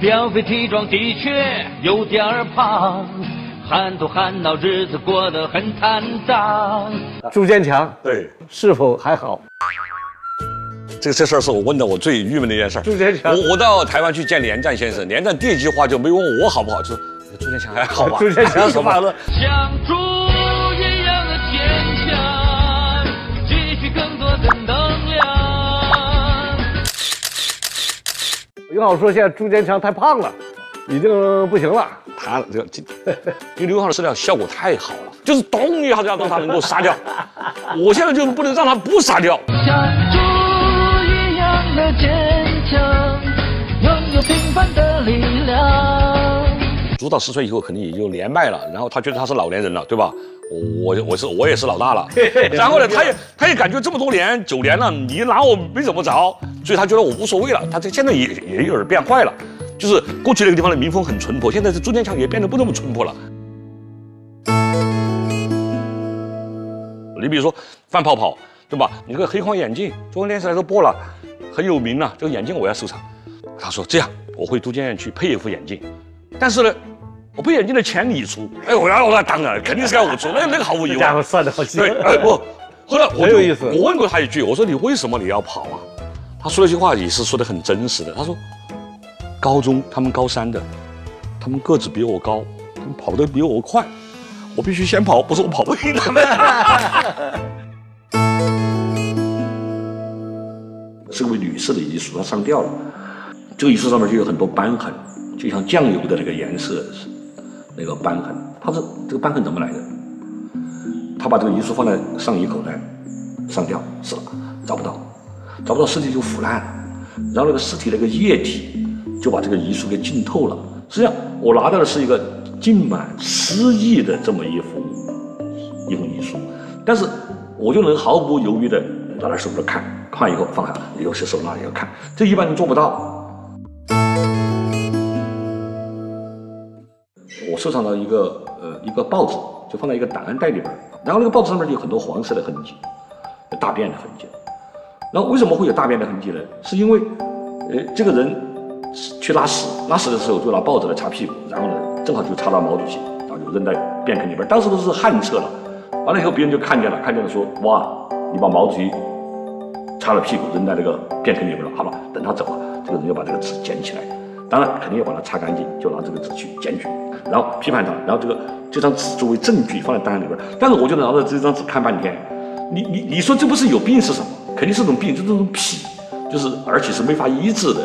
膘肥体壮，的确有点儿胖，憨头憨脑，日子过得很坦荡。朱坚强对，是否还好？这这事儿是我问的我最郁闷的一件事儿。朱坚强我我到台湾去见连战先生，连战第一句话就没问我好不好，就说朱建强还好吧？朱坚强 什么了，像有好说现在朱坚强太胖了，已经不行了。他这个这，因为刘浩的饲料效果太好了，就是咚一下就要让他能够杀掉。我现在就不能让他不杀掉。像猪一样的坚猪到十岁以后肯定也就年迈了，然后他觉得他是老年人了，对吧？我我我是我也是老大了，然后呢，他也他也感觉这么多年九年了，你拿我没怎么着，所以他觉得我无所谓了。他这现在也也有点变坏了，就是过去那个地方的民风很淳朴，现在这朱建强也变得不那么淳朴了。你比如说范跑跑，对吧？你这个黑框眼镜，中央电视台都播了，很有名了。这个眼镜我要收藏。他说这样，我回都江堰去配一副眼镜，但是呢，我不眼镜的钱你出。哎，我要那当然肯定是要我出，那那个毫无疑问。这家伙算的好细。对，哎不，后来我就 意思我问过他一句，我说你为什么你要跑啊？他说了一句话也是说的很真实的，他说，高中他们高三的，他们个子比我高，他们跑得比我快，我必须先跑，不是我跑不赢他们。是位女士的遗书，她上吊了。这个遗书上面就有很多斑痕，就像酱油的那个颜色是那个斑痕。他说这个斑痕怎么来的？他把这个遗书放在上衣口袋，上吊死了，找不到，找不到尸体就腐烂了，然后那个尸体那个液体就把这个遗书给浸透了。实际上我拿到的是一个浸满诗意的这么一幅一封遗书，但是我就能毫不犹豫的拿在手里看，看完以后放下，有些手拿也要看，这一般人做不到。收藏了一个呃一个报纸，就放在一个档案袋里边，然后那个报纸上面有很多黄色的痕迹，有大便的痕迹。然后为什么会有大便的痕迹呢？是因为呃这个人去拉屎，拉屎的时候就拿报纸来擦屁股，然后呢正好就擦到毛主席，然后就扔在便坑里边。当时都是旱厕了，完了以后别人就看见了，看见了说哇你把毛主席擦了屁股扔在那个便坑里边了，好了，等他走了，这个人就把这个纸捡起来，当然肯定要把它擦干净，就拿这个纸去检举，然后批判他，然后这个这张纸作为证据放在档案里边。但是我就拿着这张纸看半天，你你你说这不是有病是什么？肯定是种病，就这种痞，就是而且是没法医治的。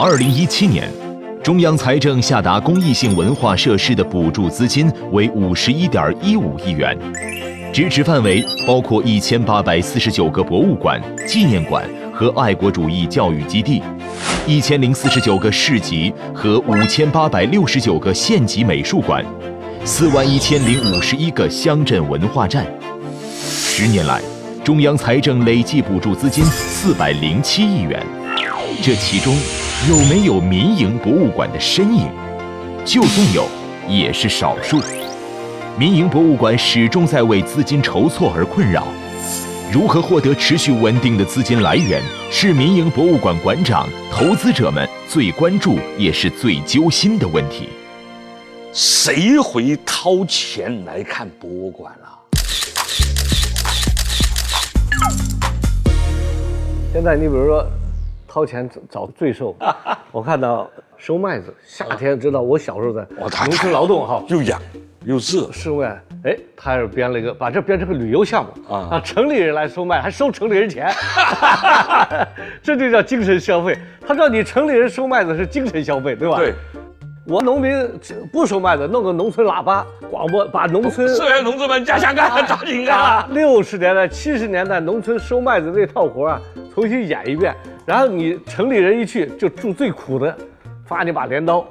二零一七年，中央财政下达公益性文化设施的补助资金为五十一点一五亿元，支持范围包括一千八百四十九个博物馆、纪念馆和爱国主义教育基地，一千零四十九个市级和五千八百六十九个县级美术馆，四万一千零五十一个乡镇文化站。十年来，中央财政累计补助资金四百零七亿元。这其中有没有民营博物馆的身影？就算有，也是少数。民营博物馆始终在为资金筹措而困扰。如何获得持续稳定的资金来源，是民营博物馆馆长、投资者们最关注也是最揪心的问题。谁会掏钱来看博物馆啊？现在你比如说掏钱找罪受，我看到收麦子，夏天知道我小时候在农村劳动哈，又痒又热，收麦，哎，他是编了一个，把这编成个旅游项目啊让，城里人来收麦，还收城里人钱，这就叫精神消费。他知道你城里人收麦子是精神消费，对吧？对，我农民不收麦子，弄个农村喇叭广播，把农村社员同志们加强干，抓紧干啊！六十年代、七十年代农村收麦子那套活啊，重新演一遍。然后你城里人一去就住最苦的，发你把镰刀，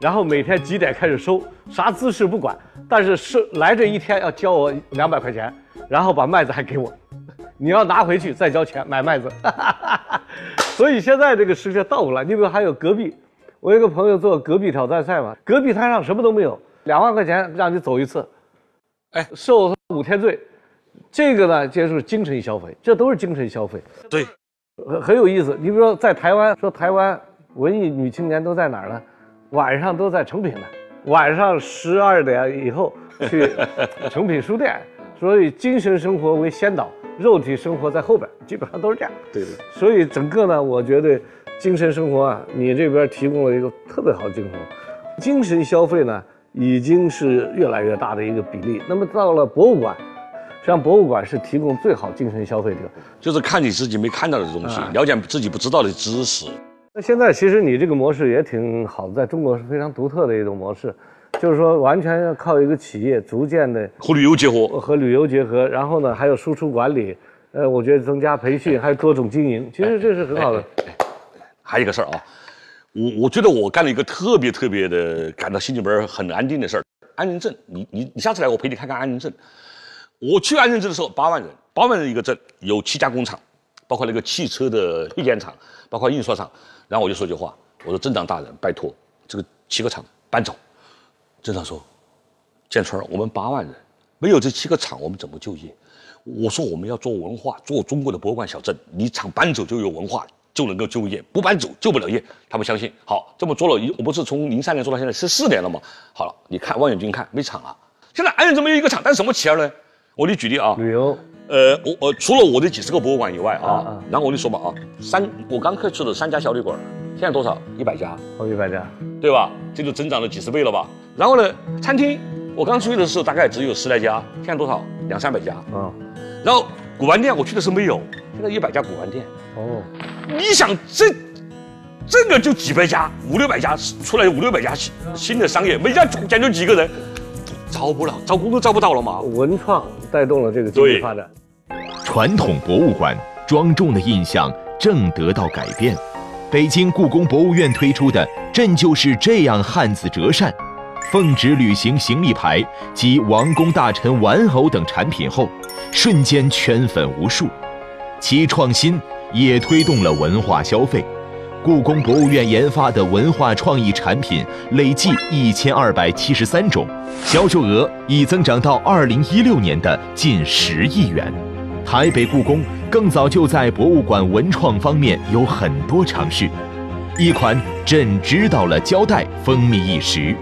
然后每天几点开始收，啥姿势不管，但是是来这一天要交我两百块钱，然后把麦子还给我，你要拿回去再交钱买麦子。所以现在这个世界倒过来，你比如还有隔壁，我有一个朋友做隔壁挑战赛嘛，隔壁摊上什么都没有，两万块钱让你走一次，哎。受五天罪，这个呢就是精神消费，这都是精神消费，对，很很有意思。你比如说在台湾，说台湾文艺女青年都在哪儿呢？晚上都在成品呢，晚上十二点以后去 成品书店，所以精神生活为先导，肉体生活在后边，基本上都是这样。对的。所以整个呢，我觉得精神生活啊，你这边提供了一个特别好的精神。精神消费呢，已经是越来越大的一个比例。那么到了博物馆，实际上博物馆是提供最好精神消费者。就是看你自己没看到的东西，了解自己不知道的知识。那现在其实你这个模式也挺好的，在中国是非常独特的一种模式，就是说完全要靠一个企业逐渐的和旅游结合，和旅游结合，然后呢还有输出管理，呃，我觉得增加培训，还有多种经营，其实这是很好的。还有一个事儿啊，我我觉得我干了一个特别特别的感到心里边很安定的事儿。安宁镇，你你你下次来我陪你看看安宁镇。我去安仁镇的时候，八万人，八万人一个镇，有七家工厂，包括那个汽车的配件厂，包括印刷厂。然后我就说句话，我说镇长大人，拜托这个七个厂搬走。镇长说，建春，我们八万人，没有这七个厂，我们怎么就业？我说我们要做文化，做中国的博物馆小镇，你厂搬走就有文化，就能够就业，不搬走就不了业。他不相信。好，这么做了，我不是从零三年做到现在十四年了吗？好了，你看望远镜看没厂啊？现在安仁镇没有一个厂，但是什么企业呢？我给你举例啊，旅游，呃，我我除了我的几十个博物馆以外啊，然后我跟你说吧啊，三我刚开始的三家小旅馆，现在多少？一百家，哦，一百家，对吧？这就增长了几十倍了吧？然后呢，餐厅我刚出去的时候大概只有十来家，现在多少？两三百家。啊，然后古玩店我去的时候没有，现在一百家古玩店。哦，你想这这个就几百家，五六百家出来五六百家新新的商业，每家讲究几个人，招不了，招工都招不到了嘛。文创带动了这个经济发展。传统博物馆庄重的印象正得到改变。北京故宫博物院推出的“朕就是这样”汉子折扇、奉旨旅行行李牌及王公大臣玩偶等产品后，瞬间圈粉无数。其创新也推动了文化消费。故宫博物院研发的文化创意产品累计一千二百七十三种，销售额已增长到二零一六年的近十亿元。台北故宫更早就在博物馆文创方面有很多尝试，一款“朕知道了”胶带风靡一时。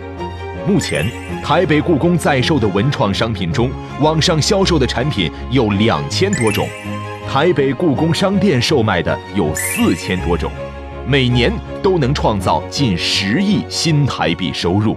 目前，台北故宫在售的文创商品中，网上销售的产品有两千多种，台北故宫商店售卖的有四千多种，每年都能创造近十亿新台币收入。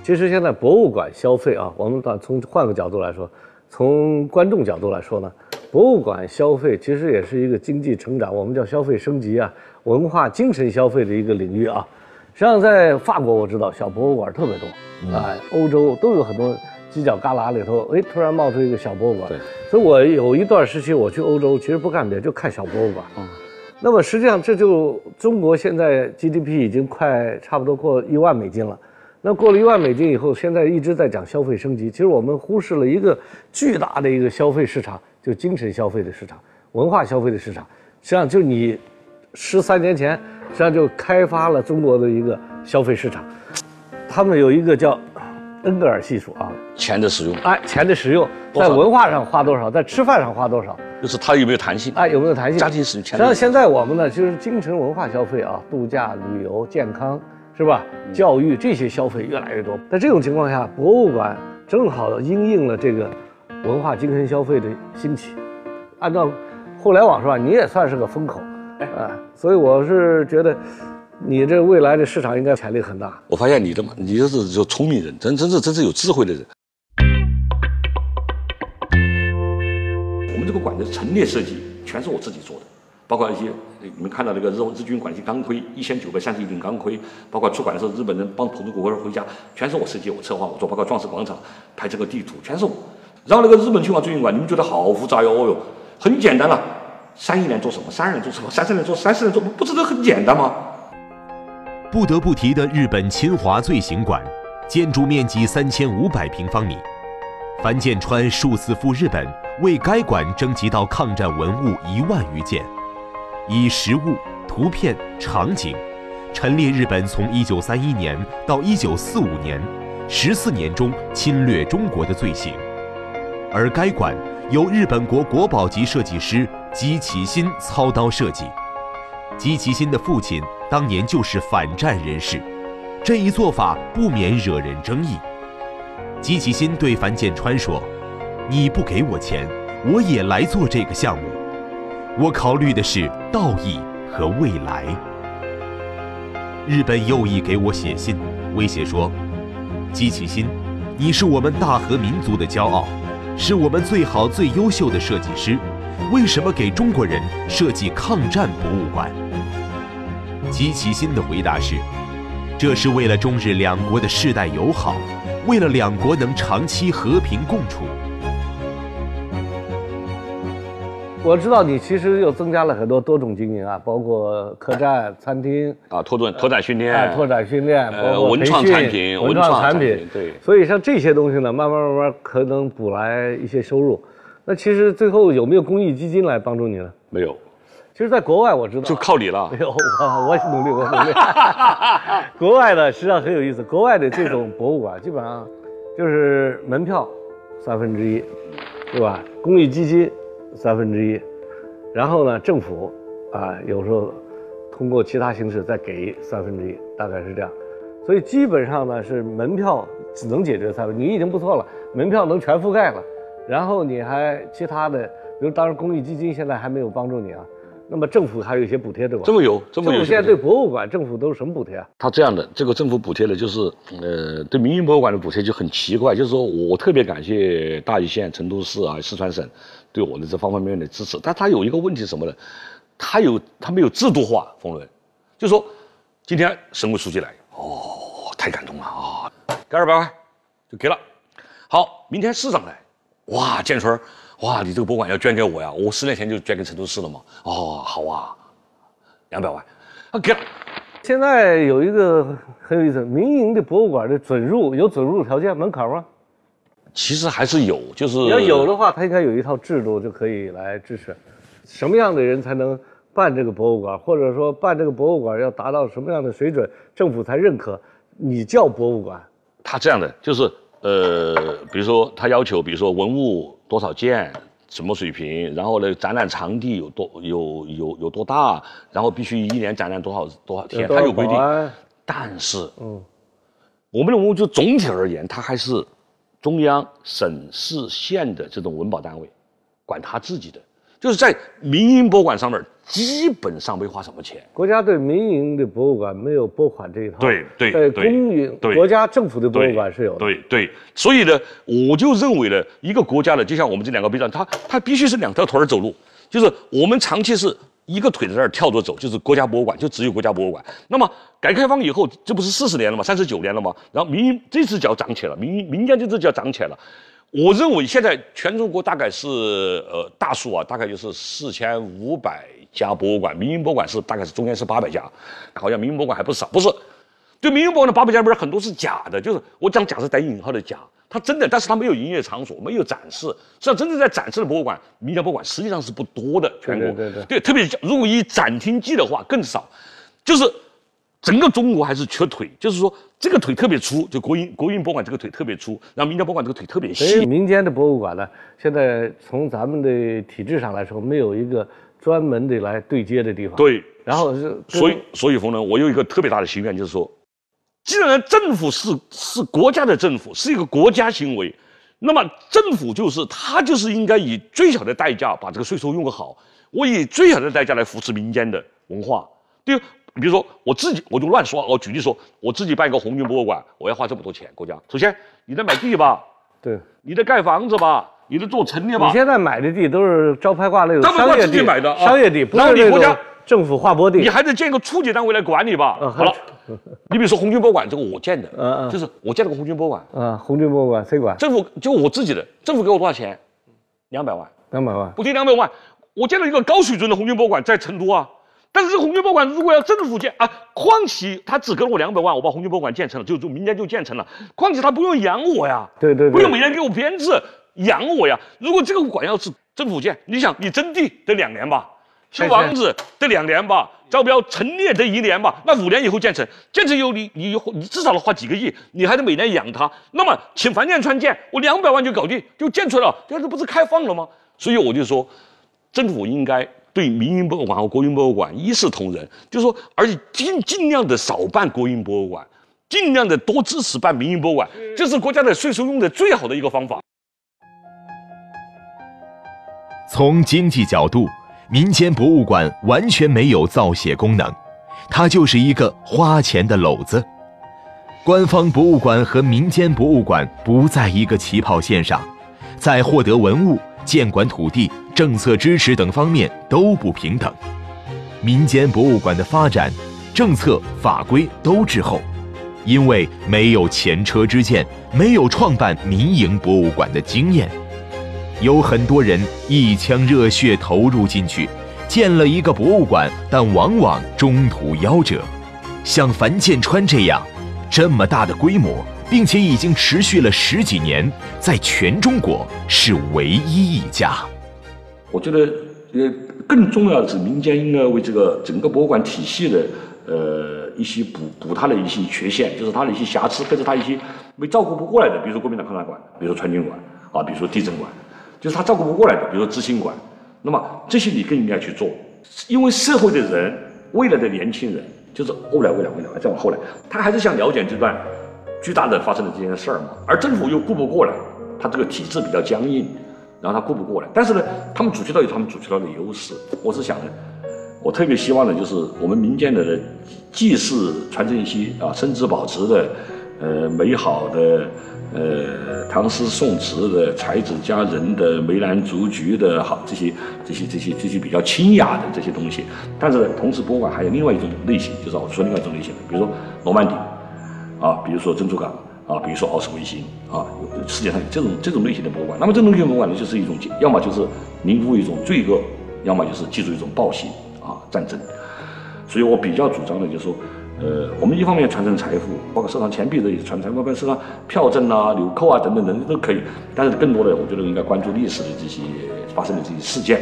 其实现在博物馆消费啊，我们把从换个角度来说，从观众角度来说呢，博物馆消费其实也是一个经济成长，我们叫消费升级啊，文化精神消费的一个领域啊。实际上，在法国我知道小博物馆特别多，啊，欧洲都有很多犄角旮旯里头，哎，突然冒出一个小博物馆。对，所以我有一段时期我去欧洲，其实不干别的，就看小博物馆。嗯，那么实际上这就中国现在 GDP 已经快差不多过一万美金了。那过了一万美金以后，现在一直在讲消费升级，其实我们忽视了一个巨大的一个消费市场，就精神消费的市场、文化消费的市场。实际上，就你十三年前，实际上就开发了中国的一个消费市场。他们有一个叫恩格尔系数啊，钱的使用，哎，钱的使用在文化上花多少，在吃饭上花多少，就是它有没有弹性？哎，有没有弹性？家庭使用钱实际上，现在我们呢，就是精神文化消费啊，度假、旅游、健康，是吧？教育这些消费越来越多。在这种情况下，博物馆正好应应了这个文化精神消费的兴起。按照互联网是吧，你也算是个风口，哎，所以我是觉得，你这未来的市场应该潜力很大。我发现你的嘛，你就是就聪明人，真真是真是有智慧的人。我们这个馆的陈列设计全是我自己做的，包括一些你们看到那个日日军馆一钢盔一千九百三十一顶钢盔，包括出馆的时候日本人帮彭祖国回家，全是我设计我策划我做，包括壮士广场拍这个地图全是我。然后那个日本侵华追影馆，你们觉得好复杂哟，哦哟，很简单了，三一年做什么，三二年做什么，三三年做，三四年做，不是都很简单吗？不得不提的日本侵华罪行馆，建筑面积三千五百平方米。樊建川数次赴日本，为该馆征集到抗战文物一万余件，以实物、图片、场景，陈列日本从1931年到1945年十四年中侵略中国的罪行，而该馆由日本国国宝级设计师吉崎新操刀设计。吉崎新的父亲当年就是反战人士，这一做法不免惹人争议。吉崎新对樊建川说：“你不给我钱，我也来做这个项目。我考虑的是道义和未来。”日本右翼给我写信，威胁说：“吉崎新，你是我们大和民族的骄傲，是我们最好最优秀的设计师，为什么给中国人设计抗战博物馆？”吉崎新的回答是：“这是为了中日两国的世代友好，为了两国能长期和平共处。”我知道你其实又增加了很多多种经营啊，包括客栈、餐厅，啊，拓展拓展训练，哎，拓展训练，呃包括文创产品文文创产品，对所以像这些东西呢，慢慢慢慢可能补来一些收入。那其实最后有没有公益基金来帮助你呢？没有，其实，在国外我知道，就靠你了 没有，我我努力，我努力。国外的实际上很有意思，国外的这种博物馆基本上就是门票三分之一，对吧？公益基金三分之一，然后呢，政府啊有时候通过其他形式再给三分之一，大概是这样。所以基本上呢是门票只能解决三分，你已经不错了，门票能全覆盖了，然后你还其他的，比如当然公益基金现在还没有帮助你啊，那么政府还有一些补贴对吧？这么有，这么有。政府现在对博物馆，政府都是什么补贴啊？他这样的，这个政府补贴呢，就是呃，对民营博物馆的补贴就很奇怪，就是说我特别感谢大邑县、成都市啊、四川省对我的这方方面面的支持，但他有一个问题是什么呢？他有他没有制度化，冯仑，就说今天省委书记来，哦，太感动了啊，给二百块就给了，好，明天市长来，哇，建春儿，哇，你这个博物馆要捐给我呀，我十年前就捐给成都市了嘛，哦，好啊，两百万，啊，给了。现在有一个很有意思，民营的博物馆的准入有准入条件门槛吗？其实还是有，就是要有的话，它应该有一套制度就可以来支持。什么样的人才能办这个博物馆，或者说办这个博物馆要达到什么样的水准，政府才认可你叫博物馆？他这样的，就是呃，比如说他要求，比如说文物多少件，什么水平，然后呢，展览场地有多有有有多大，然后必须一年展览多少多少天，他有规定。但是，嗯，我们的文物就总体而言，它还是中央、省市县的这种文保单位管他自己的，就是在民营博物馆上面基本上没花什么钱。国家对民营的博物馆没有拨款这一套。对对在对公营对国家政府的博物馆是有的。对对，所以呢，我就认为呢，一个国家呢，就像我们这两个臂展，它它必须是两条腿儿走路，就是我们长期是一个腿在那儿跳着走，就是国家博物馆，就只有国家博物馆。那么改革开放以后，这不是四十年了吗？三十九年了吗？然后民营这只脚长起来了，民营民间这只脚长起来了。我认为现在全中国大概是呃大数啊，大概就是四千五百家博物馆，民营博物馆是大概是中间是八百家，好像民营博物馆还不少，不是？对民营博物馆的八百家里边很多是假的，就是我讲假是带引号的假，它真的，但是它没有营业场所，没有展示。实际上真正在展示的博物馆，民间博物馆实际上是不多的，全国对对对特别是如果以展厅计的话更少，就是整个中国还是缺腿，就是说这个腿特别粗，就国营国营博物馆这个腿特别粗，然后民间博物馆这个腿特别细。民间的博物馆呢，现在从咱们的体制上来说，没有一个专门的来对接的地方。，对，然后是所以，所以冯呢，我有一个特别大的心愿，就是说，既然政府是是国家的政府，是一个国家行为，那么政府就是他就是应该以最小的代价把这个税收用好，我以最小的代价来扶持民间的文化。对，比如说我自己，我就乱说啊，我举例说，我自己办一个红军博物馆，我要花这么多钱，国家首先你得买地吧，对，你得盖房子吧，你得做陈列吧你，现在买的地都是招牌挂那种商业地，自己买的啊商业地，不是国家政府划拨地你。还得建一个初级单位来管理吧。嗯好了，你比如说红军博物馆，这个我建的，嗯嗯就是我建了个红军博物馆，啊，红军博物馆谁管？政府就我自己的，政府给我多少钱？两百万，两百万。补贴两百万，我建了一个高水准的红军博物馆在成都啊。但是这个红军博物馆如果要政府建啊，况且他只给了我两百万，我把红军博物馆建成了，就就民间就建成了，况且他不用养我呀，对对对不用每年给我编制养我呀。如果这个馆要是政府建，你想你征地得两年吧，修房子得两年吧，招标陈列得一年吧，那五年以后建成，建成以后你你你至少得花几个亿，你还得每年养它。那么请樊建川建，我两百万就搞定，就建出来了，这这不是开放了吗？所以我就说，政府应该对民营博物馆和国营博物馆一视同仁，就是说，而且尽尽量的少办国营博物馆，尽量的多支持办民营博物馆，这是国家的税收用的最好的一个方法。从经济角度，民间博物馆完全没有造血功能，它就是一个花钱的篓子。官方博物馆和民间博物馆不在一个起跑线上，在获得文物、建馆土地、政策支持等方面都不平等。民间博物馆的发展，政策法规都滞后，因为没有前车之鉴，没有创办民营博物馆的经验。有很多人一腔热血投入进去，建了一个博物馆，但往往中途夭折。像樊建川这样，这么大的规模，并且已经持续了十几年，在全中国是唯一一家。我觉得，呃，更重要的是，民间应该为这个整个博物馆体系的，呃，一些补补它的一些缺陷，就是它的一些瑕疵，或者它一些没照顾不过来的，比如说国民党抗战馆，比如说川军馆，啊，比如说地震馆。就是他照顾不过来的，比如说知青馆，那么这些你更应该去做，因为社会的人，未来的年轻人，就是后来未来未来再往后来，他还是想了解这段巨大的发生的这件事儿嘛，而政府又顾不过来，他这个体制比较僵硬，然后他顾不过来，但是呢，他们主渠道有他们主渠道的优势，我是想的，我特别希望的就是我们民间的人，既是传承一些啊生之保持的，呃美好的。呃，唐诗宋词的、才子佳人的、梅兰竹菊的，好这些、这些、这些、这些比较清雅的这些东西。但是呢，同时博物馆还有另外一种类型，就是我说另外一种类型的，比如说罗曼底，啊，比如说珍珠港，啊，比如说奥斯维辛，啊，世界上有这种这种类型的博物馆。那么，这种类型博物馆呢，就是一种，要么就是凝固一种罪恶，要么就是记住一种暴行啊，战争。所以我比较主张的，就是说。呃，我们一方面传承财富，包括收藏钱币的也传承，包括收藏票证啊、纽扣啊等等等都可以。但是更多的，我觉得应该关注历史的这些发生的这些事件。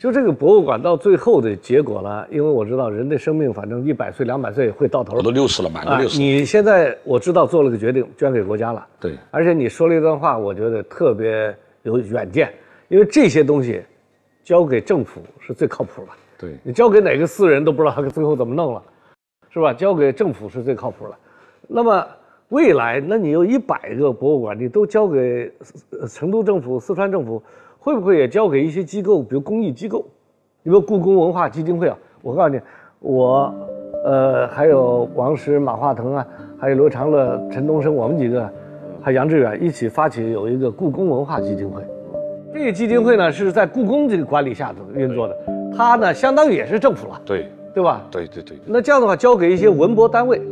就这个博物馆到最后的结果呢，因为我知道人的生命反正一百岁、两百岁会到头。我都六十了，满过六十。你现在我知道做了个决定，捐给国家了。对。而且你说了一段话，我觉得特别有远见，因为这些东西交给政府是最靠谱的。对。你交给哪个私人都不知道他最后怎么弄了。是吧？交给政府是最靠谱的。那么未来，那你有一百个博物馆，你都交给成都政府、四川政府，会不会也交给一些机构，比如公益机构？比如故宫文化基金会啊？我告诉你，我，呃，还有王石、马化腾啊，还有罗长乐、陈东升，我们几个，还有杨致远一起发起有一个故宫文化基金会。这个基金会呢是在故宫这个管理下头运作的，它呢相当于也是政府了。对。对吧？对对对。那这样的话，交给一些文博单位，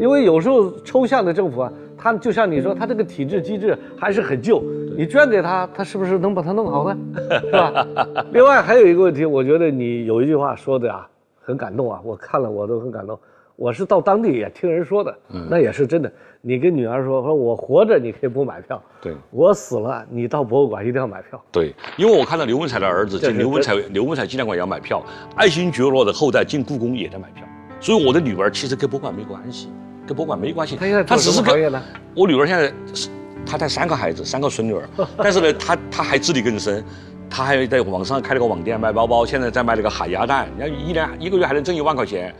因为有时候抽象的政府啊，他就像你说，他这个体制机制还是很旧。你捐给他，他是不是能把它弄好呢？是吧？另外还有一个问题，我觉得你有一句话说的啊，很感动啊，我看了我都很感动。我是到当地也听人说的，那也是真的。你跟女儿说，说我活着你可以不买票，对我死了你到博物馆一定要买票。对，因为我看到刘文彩的儿子进刘文彩刘文彩纪念馆也要买票，爱新觉罗的后代进故宫也在买票。所以我的女儿其实跟博物馆没关系，跟博物馆没关系。他现在做什么行业呢？我女儿现在是她带三个孩子，三个孙女儿，但是呢，她她还自力更生，她还在网上开了个网店卖包包，现在在卖那个海鸭蛋，人家一年一个月还能挣一万块钱。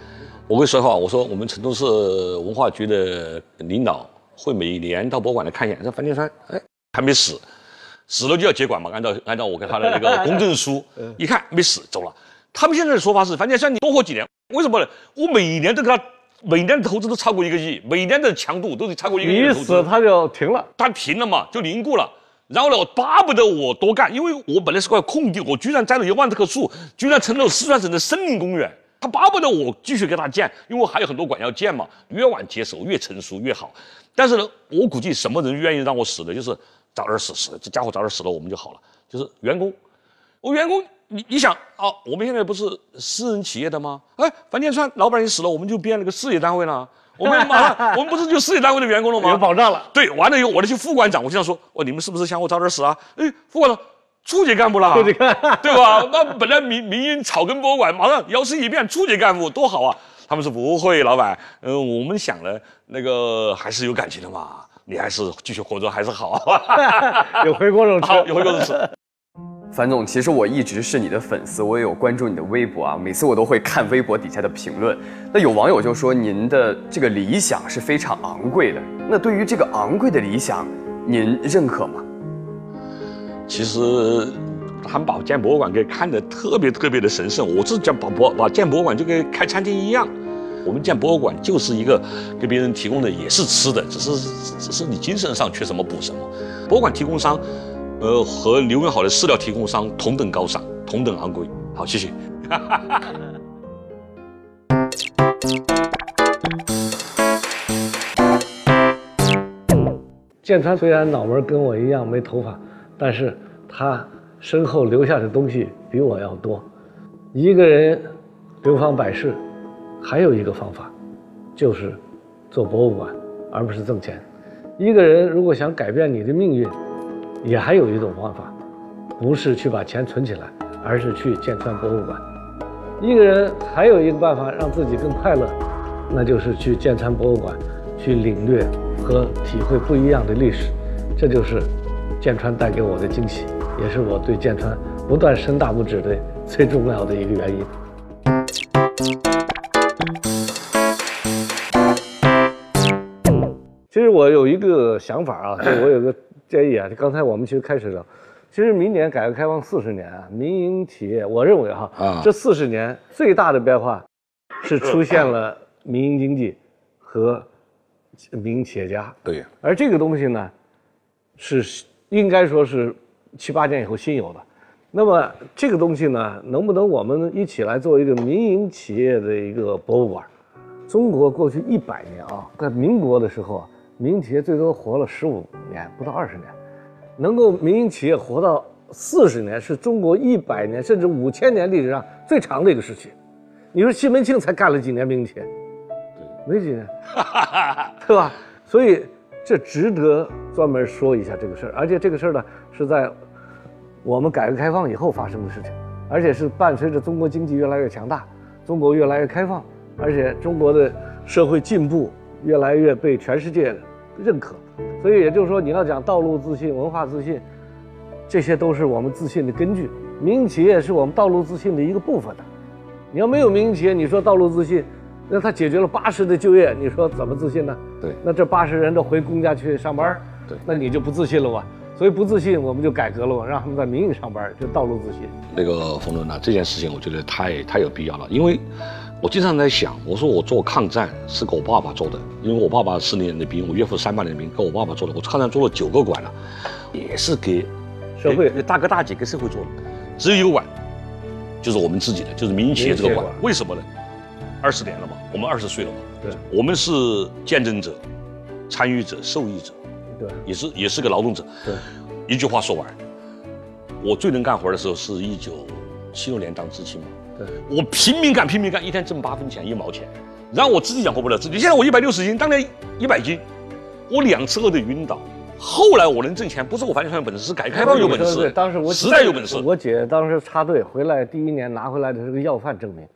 我跟你说哈，我说我们成都市文化局的领导会每年到博物馆来看一眼，说樊建川，哎，还没死，死了就要接管嘛，按照按照我给他的那个公证书，一看没死，走了。他们现在的说法是，樊建山你多活几年？为什么呢？我每年都给他，每年的投资都超过一个亿，每年的强度都是超过一个亿。你死他就停了，他停了嘛，就凝固了。然后呢，我巴不得我多干，因为我本来是块空地，我居然栽了一万多棵树，居然成了四川省的森林公园。他巴不得我继续给他建，因为还有很多馆要建嘛，越晚接手越成熟越好。但是呢，我估计什么人愿意让我死的，就是早点死死，这家伙早点死了我们就好了。就是员工，我员工，你你想啊，我们现在不是私人企业的吗？哎，樊建川老板也死了，我们就变了个事业单位了。我们马上，我们不是就事业单位的员工了吗？有保障了。对，完了以后我那些副馆长，我经常说，哦，你们是不是想我早点死啊？哎，副馆长。处级干部了，初级干对吧？那本来民民营草根博物馆马上摇身一变处级干部，多好啊！他们说不会，老板，嗯、我们想了，那个还是有感情的嘛，你还是继续活着还是好，有回锅肉吃。有回锅肉吃。樊总，其实我一直是你的粉丝，我也有关注你的微博啊，每次我都会看微博底下的评论。那有网友就说您的这个理想是非常昂贵的，那对于这个昂贵的理想，您认可吗？其实他们把建博物馆给看得特别特别的神圣，我是讲把博把建博物馆就跟开餐厅一样。我们建博物馆就是一个给别人提供的也是吃的，只是只是你精神上缺什么补什么。博物馆提供商，呃，和刘文好的饲料提供商同等高尚，同等昂贵。好，谢谢。建川虽然脑门跟我一样没头发，但是他身后留下的东西比我要多。一个人流芳百世，还有一个方法，就是做博物馆，而不是挣钱。一个人如果想改变你的命运，也还有一种方法，不是去把钱存起来，而是去建川博物馆。一个人还有一个办法让自己更快乐，那就是去建川博物馆，去领略和体会不一样的历史。这就是建川带给我的惊喜，也是我对建川不断伸大拇指的最重要的一个原因。其实我有一个想法啊，就我有个建议啊，就刚才我们其实开始聊，其实明年改革开放四十年啊，民营企业，我认为哈，啊这四十年最大的变化是出现了民营经济和民营企业家，对，而这个东西呢，是应该说是七八年以后新有的。那么这个东西呢，能不能我们一起来做一个民营企业的一个博物馆？中国过去一百年啊，在民国的时候啊，民营企业最多活了十五年，不到二十年，能够民营企业活到四十年，是中国一百年甚至五千年历史上最长的一个时期。你说西门庆才干了几年民营企业？没几年，对吧？所以这值得专门说一下这个事儿，而且这个事儿呢是在我们改革开放以后发生的事情，而且是伴随着中国经济越来越强大，中国越来越开放，而且中国的社会进步越来越被全世界认可。所以也就是说，你要讲道路自信、文化自信，这些都是我们自信的根据。民营企业是我们道路自信的一个部分的。你要没有民营企业，你说道路自信，那他解决了八十的就业，你说怎么自信呢？对那这八十人都回公家去上班，对那你就不自信了吧？所以不自信，我们就改革了嘛，让他们在民营上班，就道路自信。那个冯仑呢，这件事情我觉得太太有必要了，因为我经常在想，我说我做抗战是给我爸爸做的，因为我爸爸四年的兵，我岳父三八年的兵，跟我爸爸做的，我抗战做了九个馆了，也是给社会大哥大姐给社会做的，只有一个馆，就是我们自己的，就是民营企业这个馆。为什么呢？二十年了嘛，我们二十岁了嘛，对。我们是见证者、参与者、受益者，对。也是也是个劳动者。对，一句话说完，我最能干活的时候是一九七六年当知青嘛，对，我拼命干，拼命干，一天挣八分钱一毛钱，然后我自己养活不了自己。现在我一百六十斤，当年一百斤，我两次饿得晕倒。后来我能挣钱，不是我房地产有本事，是改革开放有本事，当时我实在有本事。我姐当时插队回来，第一年拿回来的是个要饭证明。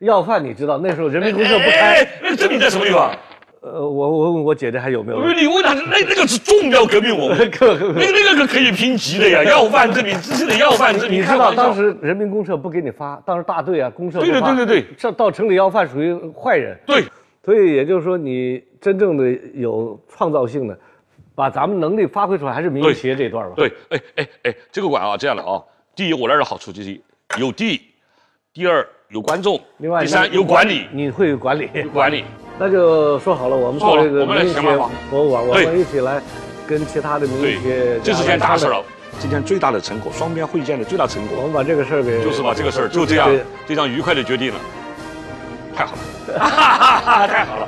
要饭你知道，那时候人民公社不开。证明在什么地方？呃，我我问我姐姐还有没有？你问他，那那个是重要革命文物，那可可可那那个可以评级的呀，要饭证明，自己的要饭证明。你知道当时人民公社不给你发，当时大队啊，公社不对对对对对上到城里要饭属于坏人。对，所以也就是说，你真正的有创造性的，把咱们能力发挥出来，还是民营对企业这一段吧。对，哎哎哎，这个馆啊，这样的啊，第一我那儿的好处就是有地，第二有观众，另外第三有管理，你会管理。有管理。那就说好了，我们做这个我们来民营企业想办法博物馆，我们一起来跟其他的民对营企业，这是件大事了。今天最大的成果，双边会见的最大成果，我们把这个事儿给就是把这个事儿就这样对非常愉快的决定了，太好了，哈哈哈哈太好了。